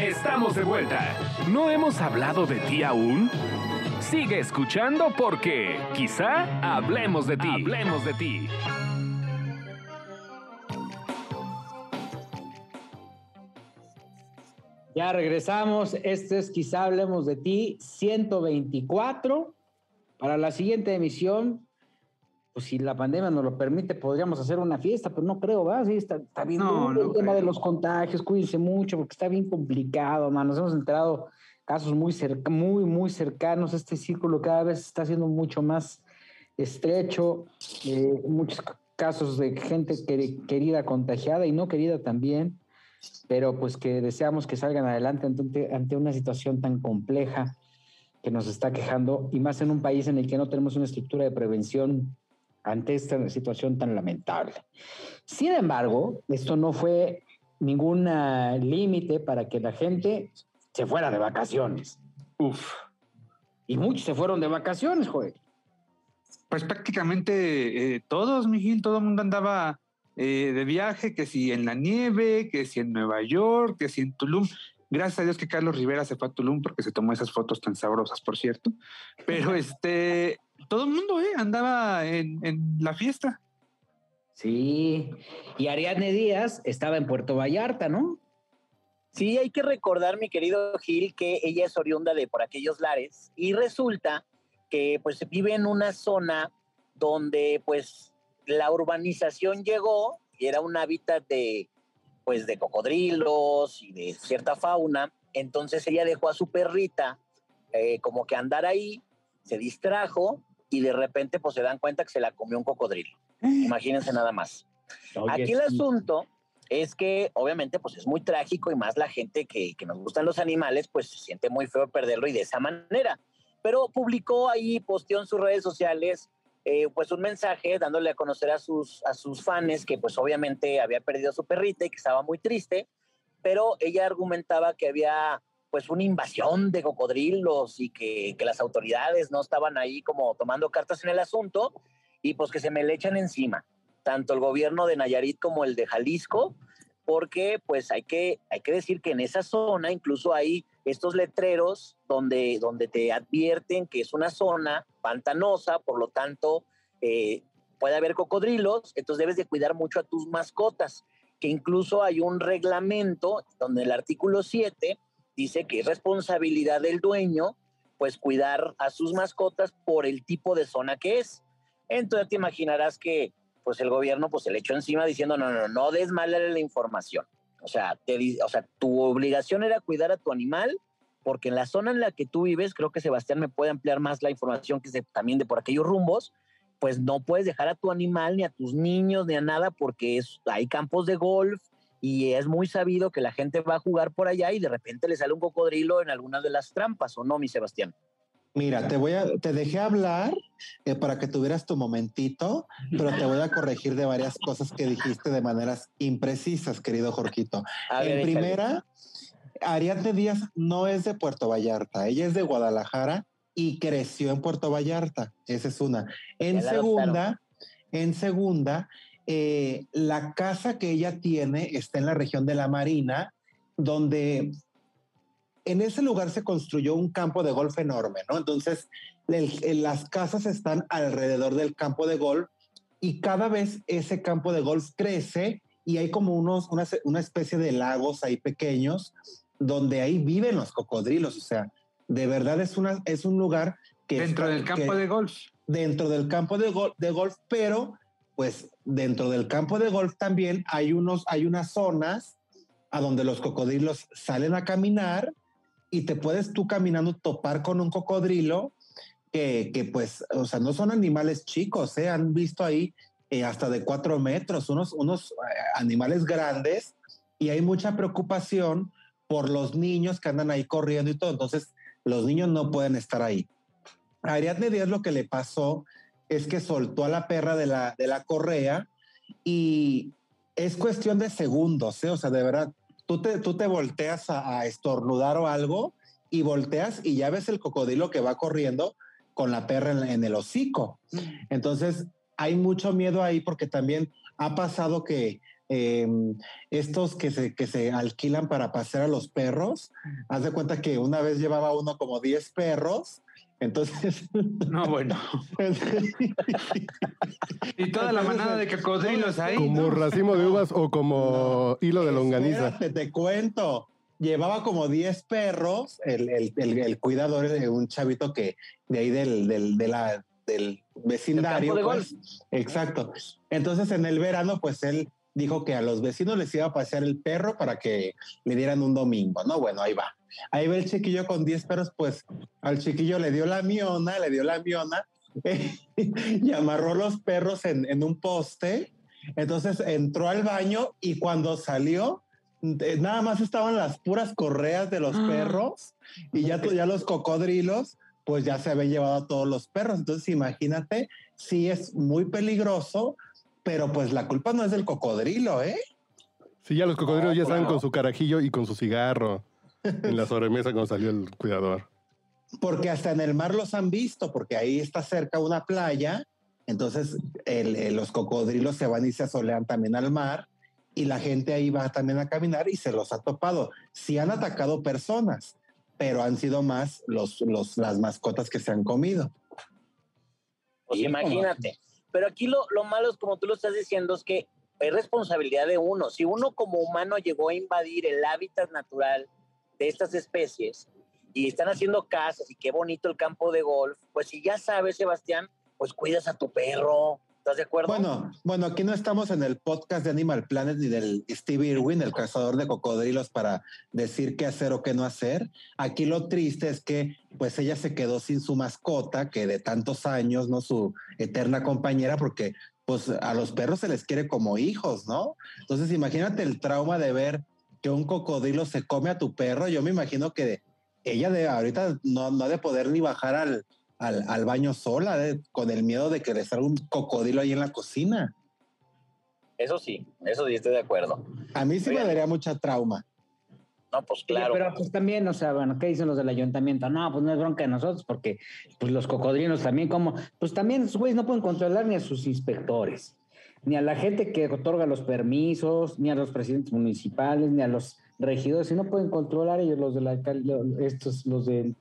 Estamos de vuelta. ¿No hemos hablado de ti aún? Sigue escuchando porque quizá hablemos de ti. Hablemos de ti. Ya regresamos. Este es Quizá Hablemos de Ti 124. Para la siguiente emisión, pues si la pandemia nos lo permite, podríamos hacer una fiesta, pero no creo, ¿va? Sí, está, bien el tema de los contagios. Cuídense mucho porque está bien complicado, man. Nos hemos enterado casos muy, muy, muy cercanos. Este círculo cada vez está siendo mucho más estrecho. Eh, muchos casos de gente querida contagiada y no querida también pero pues que deseamos que salgan adelante ante, una situación tan compleja que nos está quejando y más en un país en el que no tenemos una estructura de prevención ante esta situación tan lamentable. Sin embargo, esto no fue ningún límite para que la gente se fuera de vacaciones. Uf. Y muchos se fueron de vacaciones, joder. Pues prácticamente eh, todos, Miguel, todo el mundo andaba eh, de viaje, que si en la nieve, que si en Nueva York, que si en Tulum. Gracias a Dios que Carlos Rivera se fue a Tulum porque se tomó esas fotos tan sabrosas, por cierto. Pero este, todo el mundo eh, andaba en, en la fiesta. Sí, y Ariadne Díaz estaba en Puerto Vallarta, ¿no? Sí, hay que recordar, mi querido Gil, que ella es oriunda de por aquellos lares y resulta que pues vive en una zona donde pues la urbanización llegó y era un hábitat de, pues, de cocodrilos y de cierta fauna. Entonces ella dejó a su perrita eh, como que andar ahí, se distrajo y de repente pues se dan cuenta que se la comió un cocodrilo. Imagínense nada más. Aquí el asunto es que obviamente pues es muy trágico y más la gente que, que, nos gustan los animales pues se siente muy feo perderlo y de esa manera. Pero publicó ahí, posteó en sus redes sociales eh, pues un mensaje dándole a conocer a sus, a sus fans que pues obviamente había perdido a su perrita y que estaba muy triste, pero ella argumentaba que había pues una invasión de cocodrilos y que, que las autoridades no estaban ahí como tomando cartas en el asunto y pues que se me le echan encima, tanto el gobierno de Nayarit como el de Jalisco, porque pues hay que, hay que decir que en esa zona incluso hay estos letreros donde, donde te advierten que es una zona pantanosa, por lo tanto eh, puede haber cocodrilos, entonces debes de cuidar mucho a tus mascotas, que incluso hay un reglamento donde el artículo 7 dice que es responsabilidad del dueño pues cuidar a sus mascotas por el tipo de zona que es. Entonces te imaginarás que pues el gobierno pues se le echó encima diciendo no, no, no des mal la información. O sea, te, o sea, tu obligación era cuidar a tu animal, porque en la zona en la que tú vives, creo que Sebastián me puede ampliar más la información que es también de por aquellos rumbos, pues no puedes dejar a tu animal, ni a tus niños, ni a nada, porque es, hay campos de golf y es muy sabido que la gente va a jugar por allá y de repente le sale un cocodrilo en alguna de las trampas, ¿o no, mi Sebastián? Mira, te voy a, te dejé hablar eh, para que tuvieras tu momentito, pero te voy a corregir de varias cosas que dijiste de maneras imprecisas, querido Jorquito. en primera, Ariadne Díaz no es de Puerto Vallarta, ella es de Guadalajara y creció en Puerto Vallarta. Esa es una. En segunda, en segunda, eh, la casa que ella tiene está en la región de la Marina, donde en ese lugar se construyó un campo de golf enorme, ¿no? Entonces, las casas están alrededor del campo de golf y cada vez ese campo de golf crece y hay como unos, una, especie de lagos ahí pequeños donde ahí viven los cocodrilos. O sea, de verdad es, una, es un lugar que... Dentro del campo de golf. Dentro del campo de, de golf, pero pues dentro del campo de golf también hay, unos, hay unas zonas a donde los cocodrilos salen a caminar y te puedes tú caminando topar con un cocodrilo que, que pues, o sea, no son animales chicos, ¿eh? han visto ahí eh, hasta de cuatro metros, unos, unos eh, animales grandes y hay mucha preocupación por los niños que andan ahí corriendo y todo, entonces los niños no pueden estar ahí. Ariadne Díaz lo que le pasó es que soltó a la perra de la, de la correa y es cuestión de segundos, ¿eh? o sea, de verdad, tú te, tú te volteas a, estornudar o algo y volteas y ya ves el cocodrilo que va corriendo con la perra en, el hocico. Entonces, hay mucho miedo ahí porque también ha pasado que em, estos que se, que se alquilan para pasear a los perros. Haz de cuenta que una vez llevaba uno como 10 perros. Entonces. No, bueno. y toda la manada de cocodrilos ahí. Como racimo de uvas o como hilo de longaniza. te cuento llevaba como 10 perros, el, el, el, cuidador de un chavito que de ahí del, del, de la, del vecindario. Pues, exacto. Entonces en el verano, pues él dijo que a los vecinos les iba a pasear el perro para que le dieran un domingo, ¿no? Bueno, ahí va. Ahí va el chiquillo con 10 perros, pues al chiquillo le dio la miona, le dio la miona y amarró los perros en, en un poste. Entonces entró al baño y cuando salió, nada más estaban las puras correas de los ah. perros y ya, ya los cocodrilos, pues ya se habían llevado a todos los perros. Entonces, imagínate, sí es muy peligroso, pero pues la culpa no es del cocodrilo, ¿eh? Sí, ya los cocodrilos ya están con su carajillo y con su cigarro en la sobremesa cuando salió el cuidador. Porque hasta en el mar los han visto, porque ahí está cerca una playa, entonces los cocodrilos se van y se asolean también al mar y la gente ahí va también a caminar y se los ha topado. Sí han atacado personas, pero han sido más los, los, las mascotas que se han comido. Pues imagínate. Pero aquí lo, lo malo es, como tú lo estás diciendo, es que es responsabilidad de uno. Si uno como humano llegó a invadir el hábitat natural de estas especies y están haciendo casas y qué bonito el campo de golf, pues si ya sabes, Sebastián, pues cuidas a tu perro, ¿Estás de acuerdo? Bueno, bueno, aquí no estamos en el podcast de Animal Planet ni del Steve Irwin, el cazador de cocodrilos, para decir qué hacer o qué no hacer. Aquí lo triste es que, pues, ella se quedó sin su mascota, que de tantos años, ¿no? Su eterna compañera, porque, pues, a los perros se les quiere como hijos, ¿no? Entonces, imagínate el trauma de ver que un cocodrilo se come a tu perro. Yo me imagino que ella de ahorita no, no ha de poder ni bajar al, al, baño sola, con el miedo de que le salga un cocodrilo ahí en la cocina. Eso sí, eso sí estoy de acuerdo. A mí sí me daría mucha trauma. No, pues claro. pero pues también, o sea, bueno, ¿qué dicen los del ayuntamiento? No, pues no es bronca de nosotros, porque pues los cocodrilos también, como, pues también esos güeyes no pueden controlar ni a sus inspectores, ni a la gente que otorga los permisos, ni a los presidentes municipales, ni a los regidores, si no pueden controlar ellos los de la estos, los de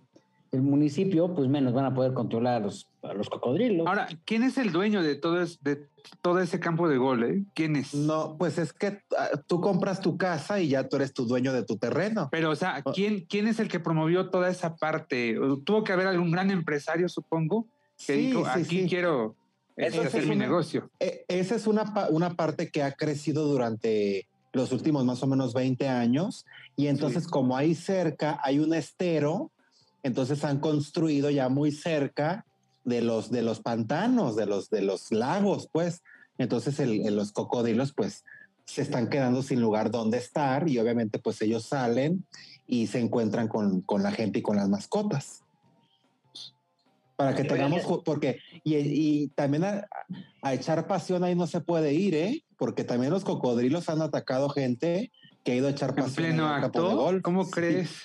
el municipio, pues menos van a poder controlar a los, los cocodrilos. Ahora, ¿quién es el dueño de todo, de todo ese campo de gol? Eh? ¿Quién es? No, pues es que ah, tú compras tu casa y ya tú eres tu dueño de tu terreno. Pero, o sea, ¿quién, quién es el que promovió toda esa parte? Tuvo que haber algún gran empresario, supongo, que dijo, aquí quiero este, hacer mi negocio. E, esa es una, una parte que ha crecido durante los últimos más o menos 20 años. Y entonces, como ahí cerca hay un estero, entonces han construido ya muy cerca de los, de los pantanos, de los, de los lagos, pues. Entonces los cocodrilos, pues, se están quedando sin lugar donde estar y obviamente, pues, ellos salen y se encuentran con, la gente y con las mascotas. Para que tengamos, porque, y, también a, echar pasión ahí no se puede ir, ¿eh? Porque también los cocodrilos han atacado gente que ha ido a echar pasión. ¿En pleno acto? ¿Cómo crees?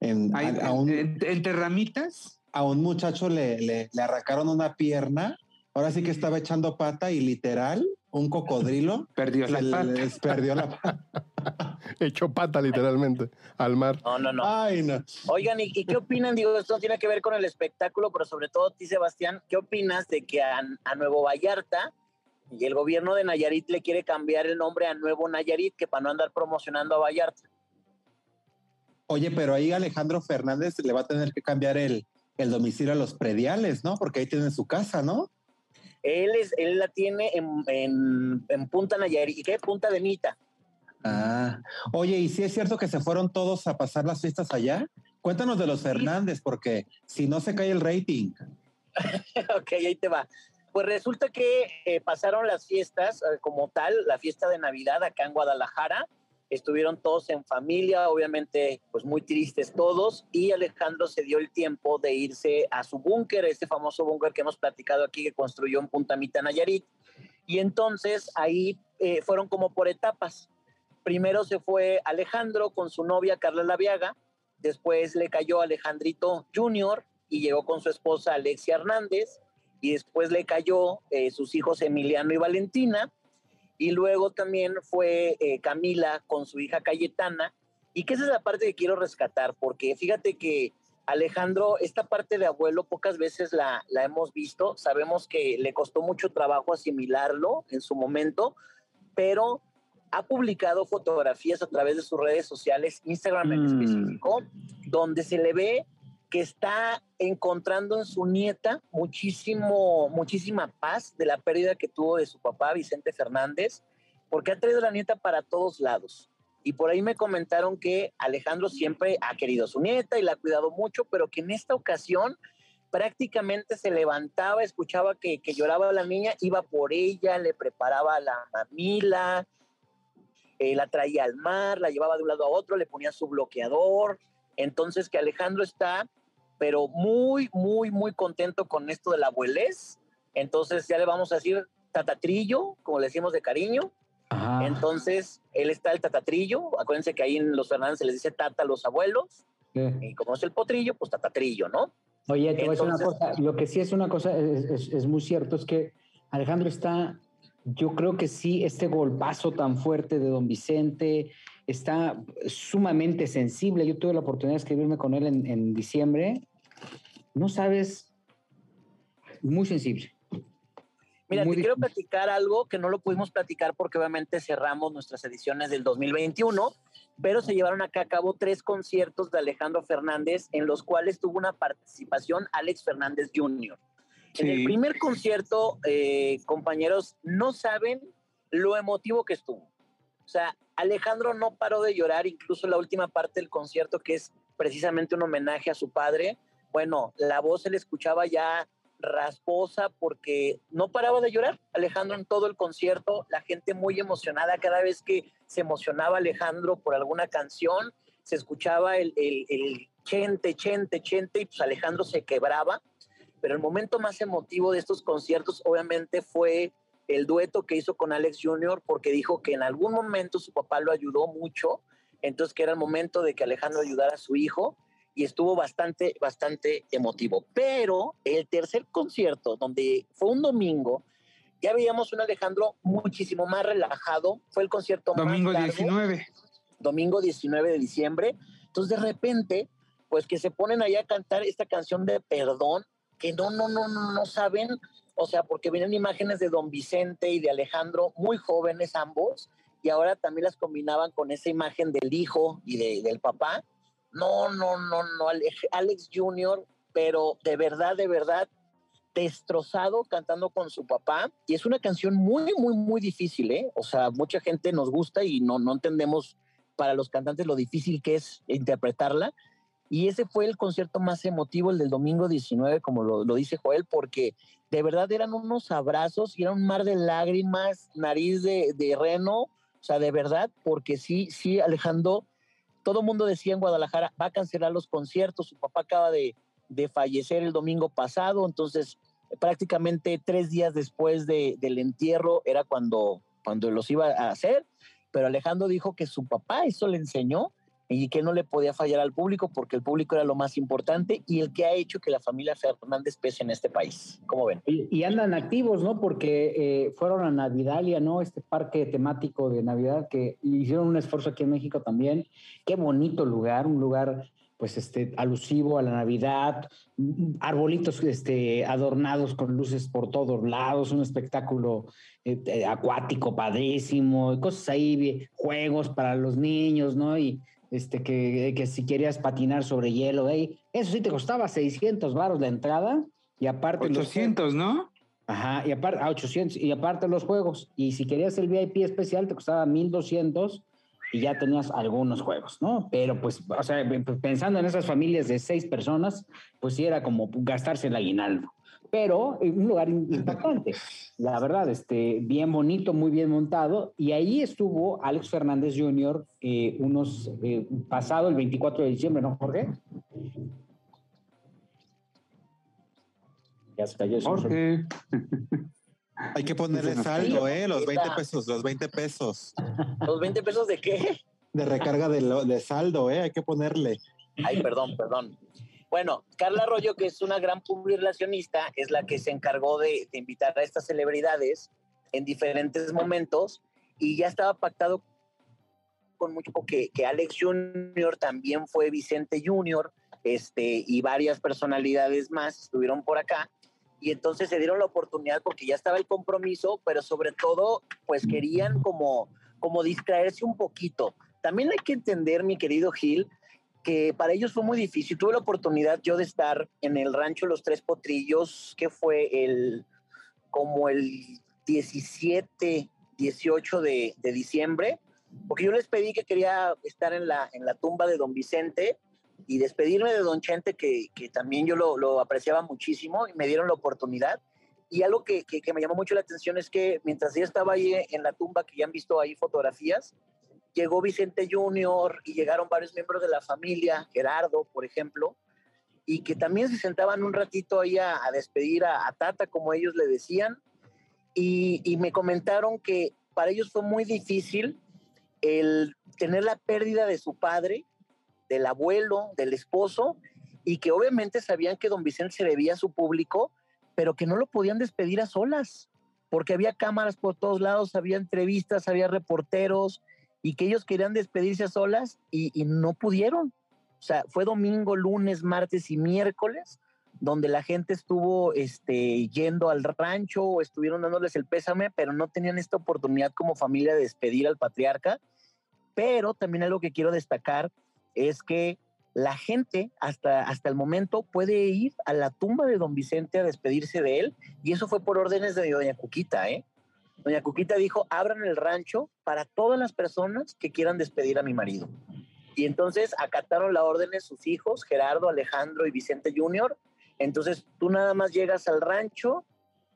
En, a, un, ¿Entre ramitas? A un muchacho le, le, le, arrancaron una pierna. Ahora sí que estaba echando pata y literal, un cocodrilo perdió la pata. Les perdió la pata. Echó pata literalmente al mar. No, no, no. Ay, no. Oigan, ¿y, qué opinan? Digo, esto tiene que ver con el espectáculo, pero sobre todo ti, Sebastián, ¿qué opinas de que a, a Nuevo Vallarta y el gobierno de Nayarit le quiere cambiar el nombre a Nuevo Nayarit, que para no andar promocionando a Vallarta? Oye, pero ahí Alejandro Fernández le va a tener que cambiar el, domicilio a los prediales, ¿no? Porque ahí tiene su casa, ¿no? Él, es, él la tiene en, en, Punta Nayarit. ¿Y qué? Punta de Nita. Ah, oye, ¿y si es cierto que se fueron todos a pasar las fiestas allá? Cuéntanos de los Fernández, porque si no se cae el rating. ok, ahí te va. Pues resulta que eh, pasaron las fiestas eh, como tal, la fiesta de Navidad acá en Guadalajara, estuvieron todos en familia, obviamente pues muy tristes todos, y Alejandro se dio el tiempo de irse a su búnker, este famoso búnker que hemos platicado aquí que construyó en Punta Mita Nayarit, y entonces ahí eh, fueron como por etapas. Primero se fue Alejandro con su novia Carla Laviaga, después le cayó Alejandrito Jr. y llegó con su esposa Alexia Hernández, y después le cayó eh, sus hijos Emiliano y Valentina, y luego también fue eh, Camila con su hija Cayetana, y que esa es la parte que quiero rescatar, porque fíjate que Alejandro, esta parte de abuelo pocas veces la, la hemos visto, sabemos que le costó mucho trabajo asimilarlo en su momento, pero ha publicado fotografías a través de sus redes sociales, Instagram en mm. específico, donde se le ve que está encontrando en su nieta muchísimo, muchísima paz de la pérdida que tuvo de su papá, Vicente Fernández, porque ha traído a la nieta para todos lados. Y por ahí me comentaron que Alejandro siempre ha querido a su nieta y la ha cuidado mucho, pero que en esta ocasión prácticamente se levantaba, escuchaba que, que lloraba la niña, iba por ella, le preparaba la mamila, eh, la traía al mar, la llevaba de un lado a otro, le ponía su bloqueador. Entonces que Alejandro está, pero muy, muy, muy contento con esto de la abuelez. Entonces ya le vamos a decir tatatrillo, como le decimos de cariño. Entonces, él está el tatatrillo. Acuérdense que ahí en los Fernández se les dice tata a los abuelos. Y como es el potrillo, pues tatatrillo, ¿no? Oye, te voy a decir una cosa. Lo que sí es una cosa, es, muy cierto, es que Alejandro está, yo creo que sí, este golpazo tan fuerte de don Vicente está sumamente sensible. Yo tuve la oportunidad de escribirme con él en, en diciembre. No sabes, muy sensible. Mira, te quiero platicar algo que no lo pudimos platicar porque obviamente cerramos nuestras ediciones del 2021, pero se llevaron acá a cabo tres conciertos de Alejandro Fernández en los cuales tuvo una participación Alex Fernández Jr. En el primer concierto, eh, compañeros, no saben lo emotivo que estuvo. O sea, Alejandro no paró de llorar, incluso la última parte del concierto, que es precisamente un homenaje a su padre. Bueno, la voz se le escuchaba ya rasposa porque no paraba de llorar Alejandro en todo el concierto, la gente muy emocionada cada vez que se emocionaba Alejandro por alguna canción, se escuchaba el, el, chente, chente, chente y pues Alejandro se quebraba, pero el momento más emotivo de estos conciertos obviamente fue el dueto que hizo con Alex Jr. porque dijo que en algún momento su papá lo ayudó mucho, entonces que era el momento de que Alejandro ayudara a su hijo y estuvo bastante, bastante emotivo. Pero el tercer concierto, donde fue un domingo, ya veíamos un Alejandro muchísimo más relajado. Fue el concierto domingo más 19. Domingo 19 de diciembre. Entonces, de repente, pues que se ponen ahí a cantar esta canción de perdón, que no, no, no, no, no saben, o sea, porque vienen imágenes de Don Vicente y de Alejandro, muy jóvenes ambos, y ahora también las combinaban con esa imagen del hijo y de, del papá. No, no, no, no, Alex Jr., pero de verdad, de verdad, destrozado cantando con su papá. Y es una canción muy, muy, muy difícil, ¿eh? O sea, mucha gente nos gusta y no, no entendemos para los cantantes lo difícil que es interpretarla. Y ese fue el concierto más emotivo, el del domingo 19, como lo, lo dice Joel, porque de verdad eran unos abrazos y era un mar de lágrimas, nariz de, de reno, o sea, de verdad, porque sí, sí, Alejandro todo mundo decía en Guadalajara, va a cancelar los conciertos, su papá acaba de, fallecer el domingo pasado, entonces prácticamente tres días después del entierro era cuando, cuando los iba a hacer, pero Alejandro dijo que su papá eso le enseñó y que no le podía fallar al público porque el público era lo más importante y el que ha hecho que la familia Fernández pese en este país. ¿Cómo ven? Y, andan activos, ¿no? Porque eh, fueron a Navidalia, ¿no? Este parque temático de Navidad que hicieron un esfuerzo aquí en México también. Qué bonito lugar, un lugar pues este alusivo a la Navidad, arbolitos este adornados con luces por todos lados, un espectáculo eh, eh, acuático padrísimo, cosas ahí, juegos para los niños, ¿no? Y este, que, que si querías patinar sobre hielo, eso sí te costaba 600 varos la entrada y aparte... 800, ¿no? Ajá, y aparte, 800, y aparte los juegos. Y si querías el VIP especial te costaba 1200 y ya tenías algunos juegos, ¿no? Pero pues, o sea, pensando en esas familias de seis personas, pues sí era como gastarse el aguinaldo pero un lugar importante. La verdad, este, bien bonito, muy bien montado. Y ahí estuvo Alex Fernández Jr. Eh, unos eh, pasado el 24 de diciembre, ¿no, Jorge? Ya se cayó Jorge. Hay que ponerle saldo, ¿eh? Los 20 pesos, los 20 pesos. ¿Los 20 pesos de qué? De recarga de, de saldo, ¿eh? Hay que ponerle. Ay, perdón, perdón. Bueno, Carla Arroyo, que es una gran publicacionista, es la que se encargó de, invitar a estas celebridades en diferentes momentos y ya estaba pactado con mucho que, que Alex Junior también fue Vicente Junior, este, y varias personalidades más estuvieron por acá. Y entonces se dieron la oportunidad porque ya estaba el compromiso, pero sobre todo, pues querían como, como distraerse un poquito. También hay que entender, mi querido Gil, que para ellos fue muy difícil. Tuve la oportunidad yo de estar en el rancho Los Tres Potrillos, que fue el como el 17, 18 de, de diciembre, porque yo les pedí que quería estar en la, en la tumba de don Vicente y despedirme de don Chente, que, que también yo lo, lo, apreciaba muchísimo y me dieron la oportunidad. Y algo que, que, que, me llamó mucho la atención es que mientras ella estaba ahí en la tumba, que ya han visto ahí fotografías, llegó Vicente Junior y llegaron varios miembros de la familia, Gerardo, por ejemplo, y que también se sentaban un ratito ahí a, despedir a, a, Tata, como ellos le decían, y, y me comentaron que para ellos fue muy difícil el tener la pérdida de su padre, del abuelo, del esposo, y que obviamente sabían que don Vicente se debía a su público, pero que no lo podían despedir a solas, porque había cámaras por todos lados, había entrevistas, había reporteros, y que ellos querían despedirse a solas y, no pudieron. O sea, fue domingo, lunes, martes y miércoles donde la gente estuvo este, yendo al rancho, estuvieron dándoles el pésame, pero no tenían esta oportunidad como familia de despedir al patriarca. Pero también algo que quiero destacar es que la gente hasta, hasta el momento puede ir a la tumba de don Vicente a despedirse de él, y eso fue por órdenes de doña Cuquita, ¿eh? Doña Cuquita dijo, abran el rancho para todas las personas que quieran despedir a mi marido. Y entonces acataron la orden de sus hijos, Gerardo, Alejandro y Vicente Jr., entonces tú nada más llegas al rancho,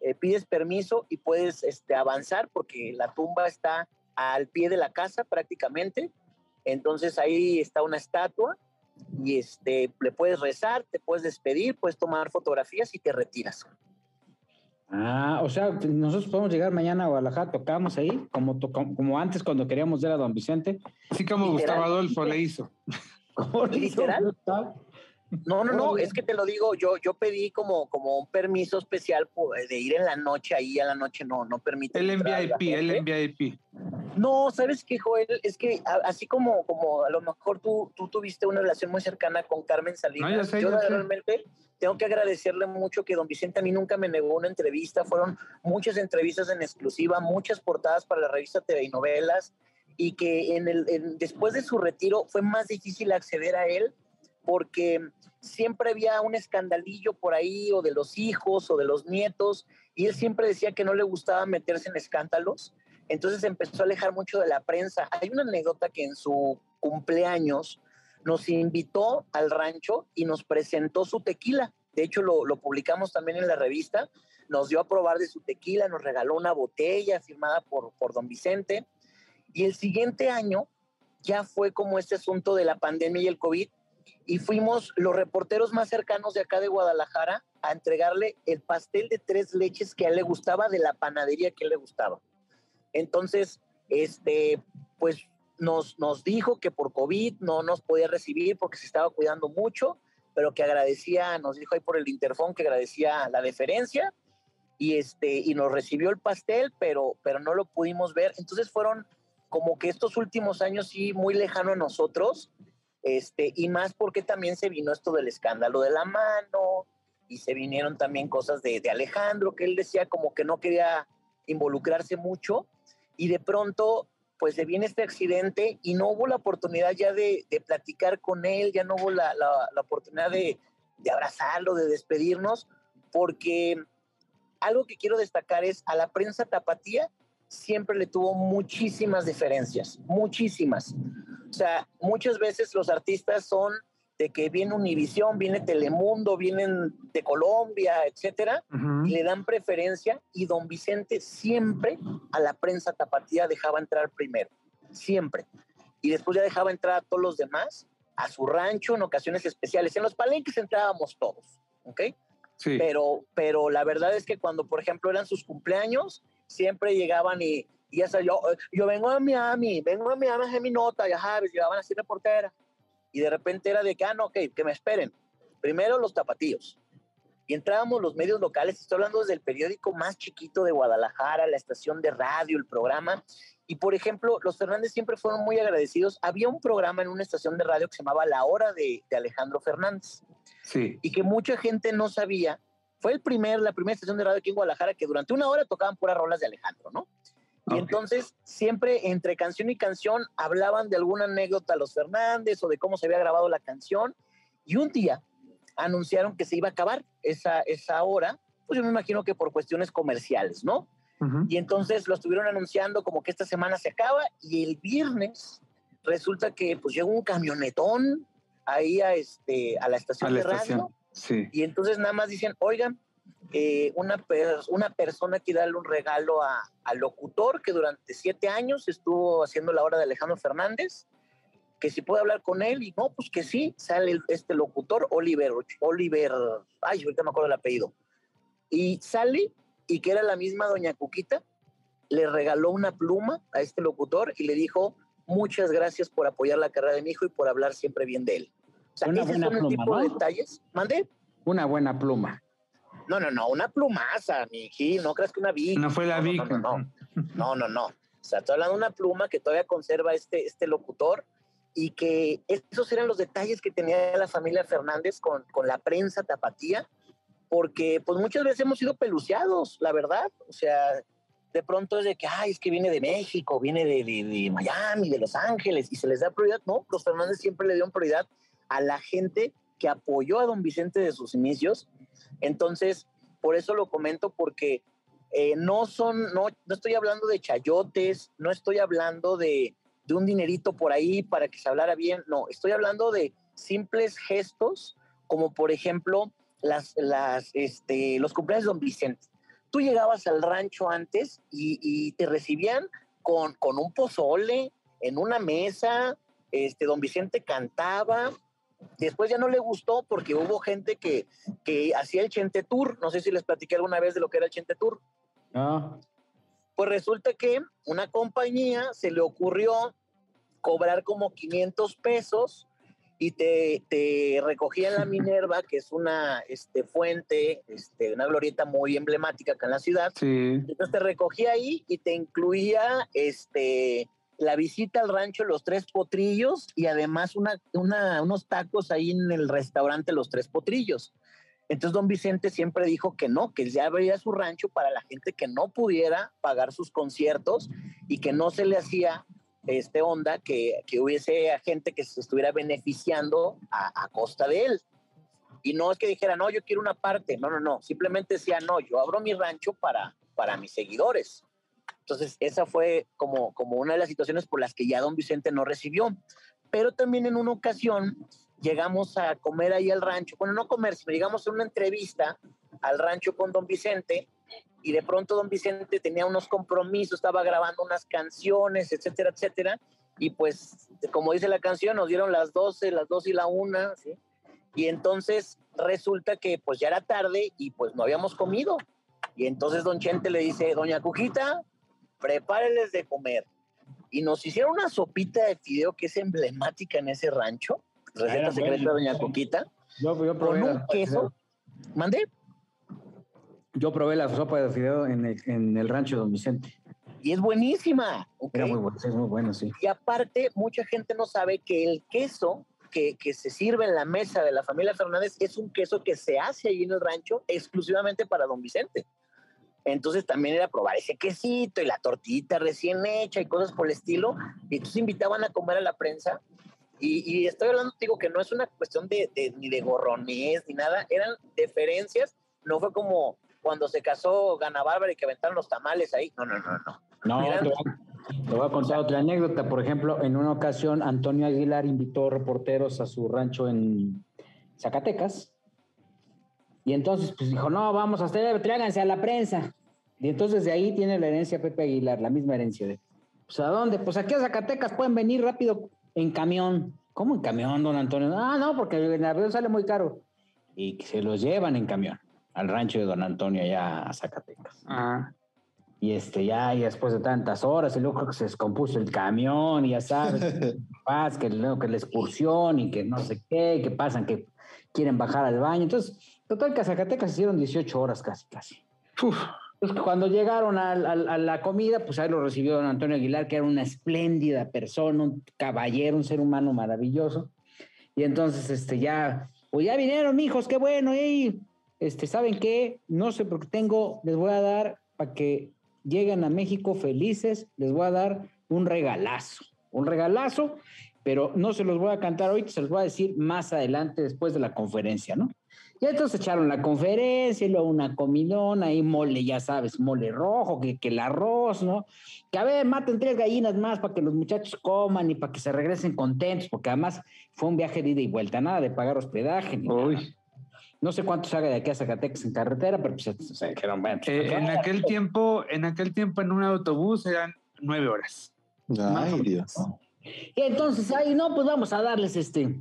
eh, pides permiso y puedes este, avanzar porque la tumba está al pie de la casa prácticamente. Entonces ahí está una estatua y este, le puedes rezar, te puedes despedir, puedes tomar fotografías y te retiras. Ah, o sea, nosotros podemos llegar mañana a Guadalajara, tocamos ahí, como, como antes cuando queríamos ver a don Vicente. Así como Gustavo Adolfo le hizo. Literal. No, no, no, es que te lo digo, yo, yo pedí como, como un permiso especial de ir en la noche, ahí a la noche no, no permite. El VIP, el VIP. No, ¿sabes qué, Joel? Es que así como, como a lo mejor tú, tú tuviste una relación muy cercana con Carmen Salinas, no, sé, yo realmente tengo que agradecerle mucho que don Vicente a mí nunca me negó una entrevista, fueron muchas entrevistas en exclusiva, muchas portadas para la revista TV y Novelas, y que en el, en, después de su retiro fue más difícil acceder a él porque siempre había un escandalillo por ahí o de los hijos o de los nietos y él siempre decía que no le gustaba meterse en escándalos. Entonces empezó a alejar mucho de la prensa. Hay una anécdota que en su cumpleaños nos invitó al rancho y nos presentó su tequila. De hecho, lo, publicamos también en la revista. Nos dio a probar de su tequila, nos regaló una botella firmada por, por don Vicente. Y el siguiente año ya fue como este asunto de la pandemia y el COVID, y fuimos los reporteros más cercanos de acá de Guadalajara a entregarle el pastel de tres leches que a él le gustaba de la panadería que él le gustaba. Entonces, este, pues nos, nos dijo que por COVID no nos podía recibir porque se estaba cuidando mucho, pero que agradecía, nos dijo ahí por el interfón que agradecía la deferencia y, este, y nos recibió el pastel, pero, pero no lo pudimos ver. Entonces fueron como que estos últimos años sí muy lejano a nosotros este, y más porque también se vino esto del escándalo de la mano y se vinieron también cosas de, Alejandro, que él decía como que no quería involucrarse mucho y de pronto pues le viene este accidente y no hubo la oportunidad ya de, de platicar con él, ya no hubo la, la, la oportunidad de, de, abrazarlo, de despedirnos, porque algo que quiero destacar es a la prensa tapatía siempre le tuvo muchísimas diferencias, muchísimas. O sea, muchas veces los artistas son de que viene Univisión, viene Telemundo, vienen de Colombia, etcétera, uh -huh. y le dan preferencia y don Vicente siempre a la prensa tapatía dejaba entrar primero, siempre. Y después ya dejaba entrar a todos los demás a su rancho en ocasiones especiales. En los palenques entrábamos todos, ¿ok? Sí. Pero, pero la verdad es que cuando, por ejemplo, eran sus cumpleaños, siempre llegaban y, y ya yo, yo vengo a Miami, vengo a Miami hacer mi nota, ya sabes, llegaban así reportera. Y de repente era de que, ah, no, ok, que me esperen. Primero los tapatíos. Y entrábamos los medios locales, estoy hablando desde el periódico más chiquito de Guadalajara, la estación de radio, el programa, Y por ejemplo, los Fernández siempre fueron muy agradecidos. Había un programa en una estación de radio que se llamaba La Hora de, Alejandro Fernández. Sí. Y que mucha gente no sabía. Fue el primer, la primera estación de radio aquí en Guadalajara que durante una hora tocaban puras rolas de Alejandro, ¿no? Y entonces siempre entre canción y canción hablaban de alguna anécdota a los Fernández o de cómo se había grabado la canción. Y un día anunciaron que se iba a acabar esa, esa hora, pues yo me imagino que por cuestiones comerciales, ¿no? Y entonces lo estuvieron anunciando como que esta semana se acaba y el viernes resulta que pues llegó un camionetón ahí a, este, a la estación de radio. Sí. Y entonces nada más dicen, oigan, eh, una, una persona quiere darle un regalo al locutor que durante siete años estuvo haciendo la hora de Alejandro Fernández, que si puede hablar con él, y no, pues que sí, sale este locutor, Oliver, Oliver, ay, ahorita me acuerdo el apellido, y sale y que era la misma doña Cuquita, le regaló una pluma a este locutor y le dijo, muchas gracias por apoyar la carrera de mi hijo y por hablar siempre bien de él. O sea, una buena pluma, tipo de detalles. ¿Mande? Una buena pluma. No, no, no, una plumaza, mi Gil, no creas que una Vic. No fue la no, Vic. No no, no, no, no, O sea, estoy hablando de una pluma que todavía conserva este, este locutor y que esos eran los detalles que tenía la familia Fernández con, con la prensa tapatía porque pues muchas veces hemos sido peluciados, la verdad, o sea, de pronto es de que, ay, es que viene de México, viene de, de, Miami, de Los Ángeles, y se les da prioridad, no, los Fernández siempre le dieron prioridad a la gente que apoyó a don Vicente de sus inicios, entonces, por eso lo comento, porque eh, no son, no, no estoy hablando de chayotes, no estoy hablando de, de un dinerito por ahí para que se hablara bien, no, estoy hablando de simples gestos, como por ejemplo, las, las, este, los cumpleaños de don Vicente. Tú llegabas al rancho antes y, te recibían con, con, un pozole en una mesa, este, don Vicente cantaba, después ya no le gustó porque hubo gente que, que hacía el Chente Tour, no sé si les platiqué alguna vez de lo que era el Chente Tour. No. Pues resulta que una compañía se le ocurrió cobrar como 500 pesos y te, te recogía en la Minerva, que es una este, fuente, este, una glorieta muy emblemática acá en la ciudad. Entonces te recogía ahí y te incluía este, la visita al rancho Los Tres Potrillos y además una, unos tacos ahí en el restaurante Los Tres Potrillos. Entonces don Vicente siempre dijo que no, que ya abría su rancho para la gente que no pudiera pagar sus conciertos y que no se le hacía este onda que, que hubiese gente que se estuviera beneficiando a, costa de él. Y no es que dijera, no, yo quiero una parte, no, no, no, simplemente decía, no, yo abro mi rancho para, para mis seguidores. Entonces, esa fue como, como una de las situaciones por las que ya don Vicente no recibió. Pero también en una ocasión llegamos a comer ahí al rancho, bueno, no comer, sino llegamos a una entrevista al rancho con don Vicente y de pronto don Vicente tenía unos compromisos, estaba grabando unas canciones, etcétera, etcétera, y pues, como dice la canción, nos dieron las 12, las 2 y la 1, ¿sí? Y entonces resulta que pues ya era tarde y pues no habíamos comido. Y entonces don Chente le dice, doña Cujita, prepáreles de comer. Y nos hicieron una sopita de fideo que es emblemática en ese rancho, receta secreta de doña Cuquita, con un queso. ¿Mande? Yo probé la sopa de fideo en el, en el rancho de Don Vicente. Y es buenísima. Era muy bueno, es muy bueno, sí. Y aparte, mucha gente no sabe que el queso que, que, se sirve en la mesa de la familia Fernández es un queso que se hace allí en el rancho exclusivamente para Don Vicente. Entonces también era probar ese quesito y la tortillita recién hecha y cosas por el estilo. Y entonces invitaban a comer a la prensa. Y, y estoy hablando, digo, que no es una cuestión de, de, ni de gorrones ni nada, eran deferencias. No fue como, cuando se casó Gana Bárbara y que aventaron los tamales ahí. No, no, no, no. No, te voy, a, contar otra anécdota. Por ejemplo, en una ocasión, Antonio Aguilar invitó reporteros a su rancho en Zacatecas. Y entonces, pues dijo, no, vamos a hacer, tráiganse a la prensa. Y entonces de ahí tiene la herencia Pepe Aguilar, la misma herencia de. Pues a dónde? Pues aquí a Zacatecas pueden venir rápido en camión. ¿Cómo en camión, don Antonio? Ah, no, porque el avión sale muy caro. Y que se los llevan en camión al rancho de don Antonio allá a Zacatecas. Ah. Y este, ya, y después de tantas horas, y luego creo que se descompuso el camión, y ya sabes, que, luego que la excursión, y que no sé qué, que pasan, que quieren bajar al baño. Entonces, total que a Zacatecas hicieron 18 horas casi, casi. Pues cuando llegaron a, la comida, pues ahí lo recibió don Antonio Aguilar, que era una espléndida persona, un caballero, un ser humano maravilloso. Y entonces, este, ya, pues ya vinieron, hijos, qué bueno, y este, ¿saben qué? No sé por qué tengo, les voy a dar, para que lleguen a México felices, les voy a dar un regalazo, un regalazo, pero no se los voy a cantar hoy, se los voy a decir más adelante, después de la conferencia, ¿no? Y entonces echaron la conferencia y luego una comidona y mole, ya sabes, mole rojo, que, que el arroz, ¿no? Que a ver, maten tres gallinas más para que los muchachos coman y para que se regresen contentos, porque además fue un viaje de ida y vuelta, nada de pagar hospedaje. Ni No sé cuánto haga de aquí a Zacatecas en carretera, pero pues se dijeron, bueno. Pues, eh, en aquel tiempo, en aquel tiempo en un autobús eran nueve horas. Ay, Dios. Y entonces ahí, no, pues vamos a darles este,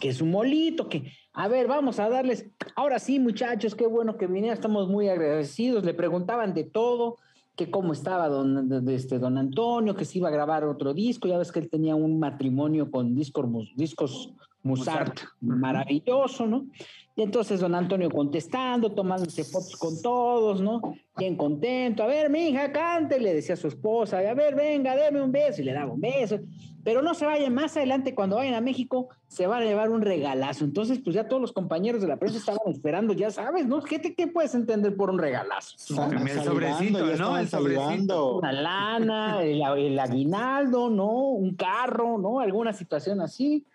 que es un molito, que, a ver, vamos a darles, ahora sí, muchachos, qué bueno que vinieron, estamos muy agradecidos, le preguntaban de todo, que cómo estaba don, este, don Antonio, que se iba a grabar otro disco, ya ves que él tenía un matrimonio con discos, discos Musart, maravilloso, ¿no? Y entonces don Antonio contestando, tomándose fotos con todos, ¿no? Bien contento. A ver, mi hija, cante, le decía a su esposa. A ver, venga, déme un beso. Y le daba un beso. Pero no se vayan más adelante, cuando vayan a México, se van a llevar un regalazo. Entonces, pues ya todos los compañeros de la prensa estaban esperando, ya sabes, ¿no? ¿Qué, qué puedes entender por un regalazo? el sobrecito, ¿no? El sobrecito. Una lana, el, el aguinaldo, ¿no? Un carro, ¿no? Alguna situación así.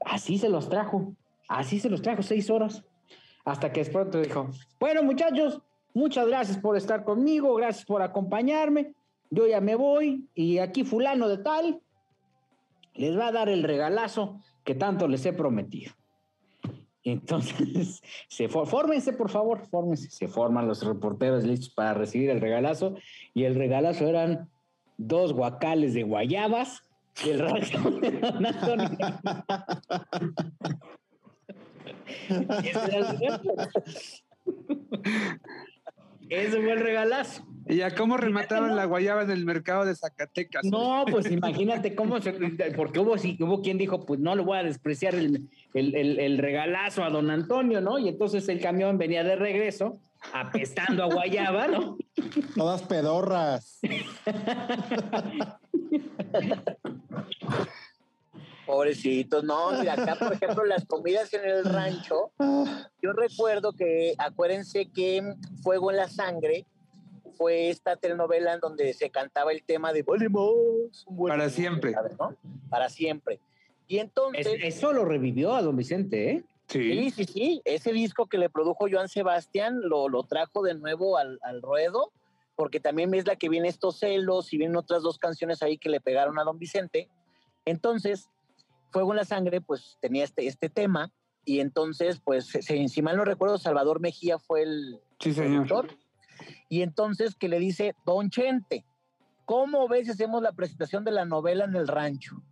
Así se los trajo. Así se los trajo seis horas. Hasta que de pronto dijo, bueno muchachos, muchas gracias por estar conmigo, gracias por acompañarme. Yo ya me voy y aquí fulano de tal les va a dar el regalazo que tanto les he prometido. Entonces, se fórmense, por favor, fórmense. Se forman los reporteros listos para recibir el regalazo. Y el regalazo eran dos guacales de guayabas del rancho de Don Antonio. Ese fue el regalazo. ¿Y a cómo remataron la guayaba en el mercado de Zacatecas? No, pues imagínate cómo se. Porque hubo, hubo quien dijo, pues no le voy a despreciar el, el, regalazo a don Antonio, ¿no? Y entonces el camión venía de regreso, apestando a guayaba, ¿no? Todas pedorras. Pobrecitos, no, acá, por ejemplo, las comidas en el rancho, yo recuerdo que, acuérdense que Fuego en la Sangre fue esta telenovela en donde se cantaba el tema de Volvemos. Para siempre. Para siempre. Y entonces... eso lo revivió a don Vicente, ¿eh? Sí. sí, sí, Ese disco que le produjo Joan Sebastián lo, lo trajo de nuevo al, al ruedo, porque también es la que viene estos celos y vienen otras dos canciones ahí que le pegaron a don Vicente. Entonces, Fuego en la Sangre, pues tenía este, este tema, y entonces, pues, si mal no recuerdo, Salvador Mejía fue el sí, señor. y entonces que le dice, Don Chente, ¿cómo ves si hacemos la presentación de la novela en el rancho?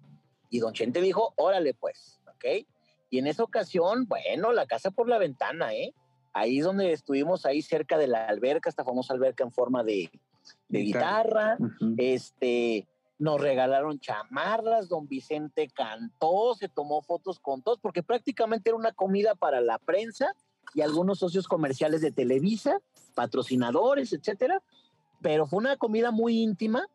Y Don Chente dijo, órale pues, ¿ok? Y en esa ocasión, bueno, la casa por la ventana, ¿eh? Ahí es donde estuvimos, ahí cerca de la alberca, esta famosa alberca en forma de, guitarra. Este, nos regalaron chamarras, don Vicente cantó, se tomó fotos con todos, porque prácticamente era una comida para la prensa y algunos socios comerciales de Televisa, patrocinadores, etcétera. Pero fue una comida muy íntima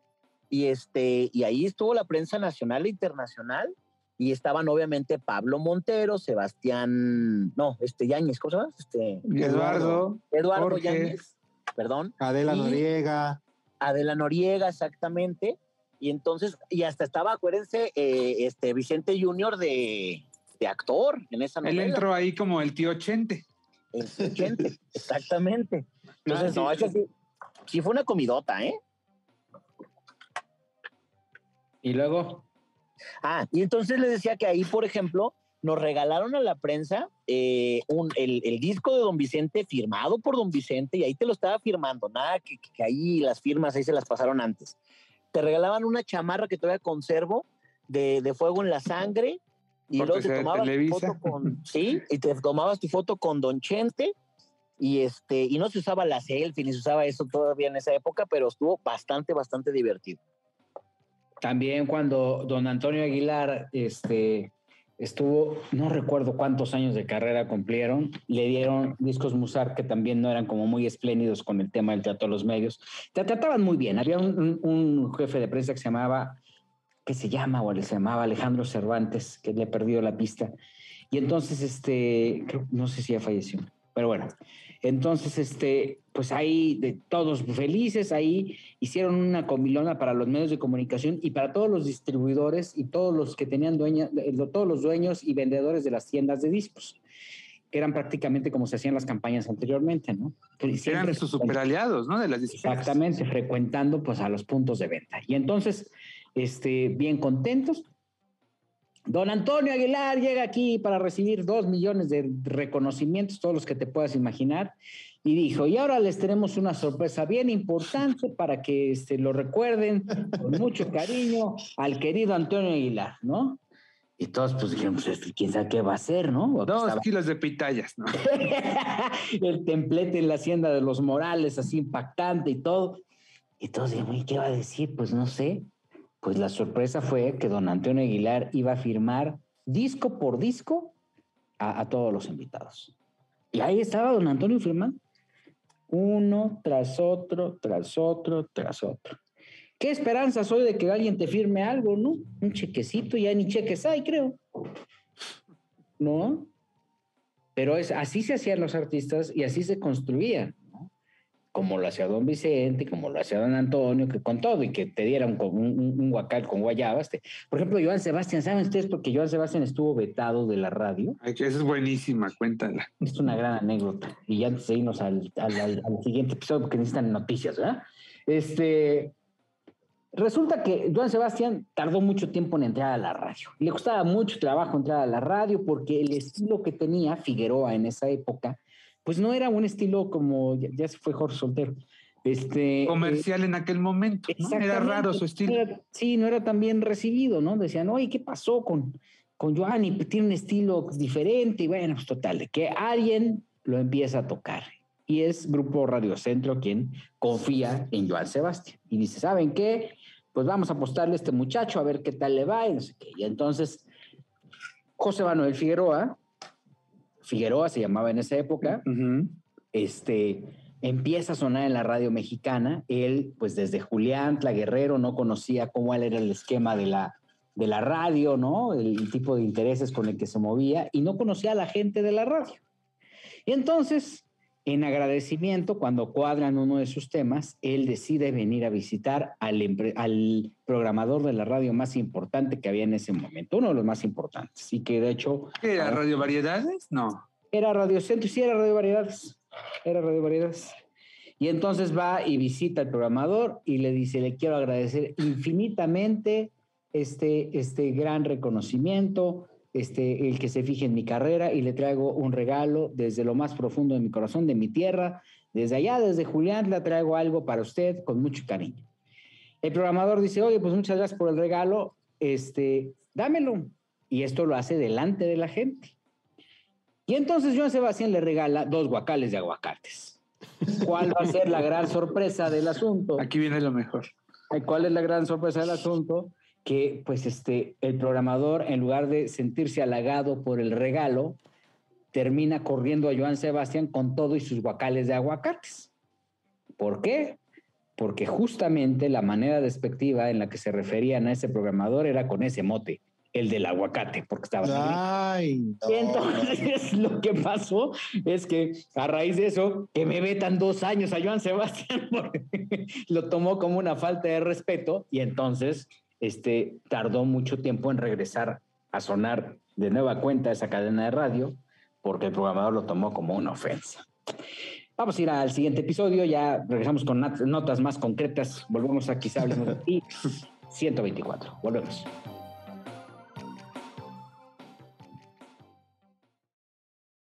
y este y ahí estuvo la prensa nacional e internacional y estaban obviamente Pablo Montero, Sebastián, no, este Yáñez, ¿cómo se llama? Este Eduardo, Eduardo Yáñez, perdón. Adela Noriega. Adela Noriega, exactamente. Y entonces, y hasta estaba, acuérdense, eh, este Vicente Junior de, actor en esa novela. Él entró ahí como el tío Chente. El tío Chente, exactamente. Entonces, no, eso sí, sí fue una comidota, ¿eh? Y luego. Ah, y entonces le decía que ahí, por ejemplo, nos regalaron a la prensa eh, un, el, disco de Don Vicente firmado por Don Vicente y ahí te lo estaba firmando, nada que, que, ahí las firmas ahí se las pasaron antes te regalaban una chamarra que todavía conservo de, fuego en la sangre y luego te tomabas tu foto con sí y te tomabas tu foto con Don Chente y este y no se usaba la selfie ni se usaba eso todavía en esa época pero estuvo bastante bastante divertido. También cuando don Antonio Aguilar este Estuvo, no recuerdo cuántos años de carrera cumplieron. Le dieron discos Musar que también no eran como muy espléndidos con el tema del teatro de los medios. Te trataban muy bien. Había un, jefe de prensa que se llamaba, que se llama o se llamaba Alejandro Cervantes, que le perdió la pista. Y entonces, este, no sé si ya falleció, pero bueno, entonces, este, pues ahí de todos felices, ahí hicieron una comilona para los medios de comunicación y para todos los distribuidores y todos los que tenían dueños, eh, todos los dueños y vendedores de las tiendas de discos, que eran prácticamente como se hacían las campañas anteriormente, ¿no? eran sus superaliados, ¿no? De las Exactamente, frecuentando pues a los puntos de venta. Y entonces, este, bien contentos, Don Antonio Aguilar llega aquí para recibir dos millones de reconocimientos, todos los que te puedas imaginar, y dijo, y ahora les tenemos una sorpresa bien importante para que este, lo recuerden con mucho cariño al querido Antonio Aguilar, ¿no? Y todos pues dijimos, pues, este, quién sabe qué va a hacer, ¿no? Dos kilos de pitayas, ¿no? El templete en la hacienda de los Morales, así impactante y todo. Y todos dijimos, ¿qué va a decir? Pues no sé. Pues la sorpresa fue que don Antonio Aguilar iba a firmar disco por disco a, todos los invitados. Y ahí estaba don Antonio firmando. Uno tras otro, tras otro, tras otro. ¿Qué esperanza soy de que alguien te firme algo, no? Un chequecito, ya ni cheques hay, creo. ¿No? Pero es, así se hacían los artistas y así se construían como lo hacía don Vicente, como lo hacía don Antonio, que con todo y que te dieran un, un, guacal con guayabas. por ejemplo, Joan Sebastián, ¿saben ustedes? Porque Joan Sebastián estuvo vetado de la radio. Ay, esa es buenísima, cuéntala. Es una gran anécdota. Y ya antes de irnos al, al, siguiente episodio, porque necesitan noticias, ¿verdad? Este, Resulta que Joan Sebastián tardó mucho tiempo en entrar a la radio. Le costaba mucho trabajo entrar a la radio porque el estilo que tenía Figueroa en esa época pues no era un estilo como, ya, se fue Jorge Soltero. Este, comercial en aquel momento. Era raro su estilo. sí, no era tan bien recibido, ¿no? Decían, oye, ¿qué pasó con, con Joanny? Tiene un estilo diferente. Y bueno, pues total, de que alguien lo empieza a tocar. Y es Grupo Radio Centro quien confía en Joan Sebastián. Y dice, ¿saben qué? Pues vamos a apostarle a este muchacho a ver qué tal le va y no sé qué. Y entonces, José Manuel Figueroa Figueroa se llamaba en esa época, este, empieza a sonar en la radio mexicana. Él, pues desde Julián Guerrero, no conocía cómo era el esquema de la, de la radio, ¿no? El, tipo de intereses con el que se movía y no conocía a la gente de la radio. Y entonces, en agradecimiento, cuando cuadran uno de sus temas, él decide venir a visitar al, al, programador de la radio más importante que había en ese momento, uno de los más importantes, y que de hecho... ¿Era Radio Variedades? No. Era Radio Centro, sí, era Radio Variedades. Era Radio Variedades. Y entonces va y visita al programador y le dice, le quiero agradecer infinitamente este, este gran reconocimiento, este, el que se fije en mi carrera y le traigo un regalo desde lo más profundo de mi corazón, de mi tierra, desde allá, desde Julián, le traigo algo para usted con mucho cariño. El programador dice, oye, pues muchas gracias por el regalo, este, dámelo. Y esto lo hace delante de la gente. Y entonces Joan Sebastián le regala dos guacales de aguacates. ¿Cuál va a ser la gran sorpresa del asunto? Aquí viene lo mejor. ¿Cuál es la gran sorpresa del asunto? Que pues este, el programador, en lugar de sentirse halagado por el regalo, termina corriendo a Joan Sebastián con todo y sus guacales de aguacates. ¿Por qué? Porque justamente la manera despectiva en la que se referían a ese programador era con ese mote, el del aguacate, porque estaba... Ay, Y entonces lo que pasó es que a raíz de eso, que me vetan dos años a Joan Sebastián, lo tomó como una falta de respeto y entonces este, tardó mucho tiempo en regresar a sonar de nueva cuenta esa cadena de radio porque el programador lo tomó como una ofensa. Vamos a ir al siguiente episodio, ya regresamos con notas más concretas, volvemos a quizá hablemos de 124, volvemos.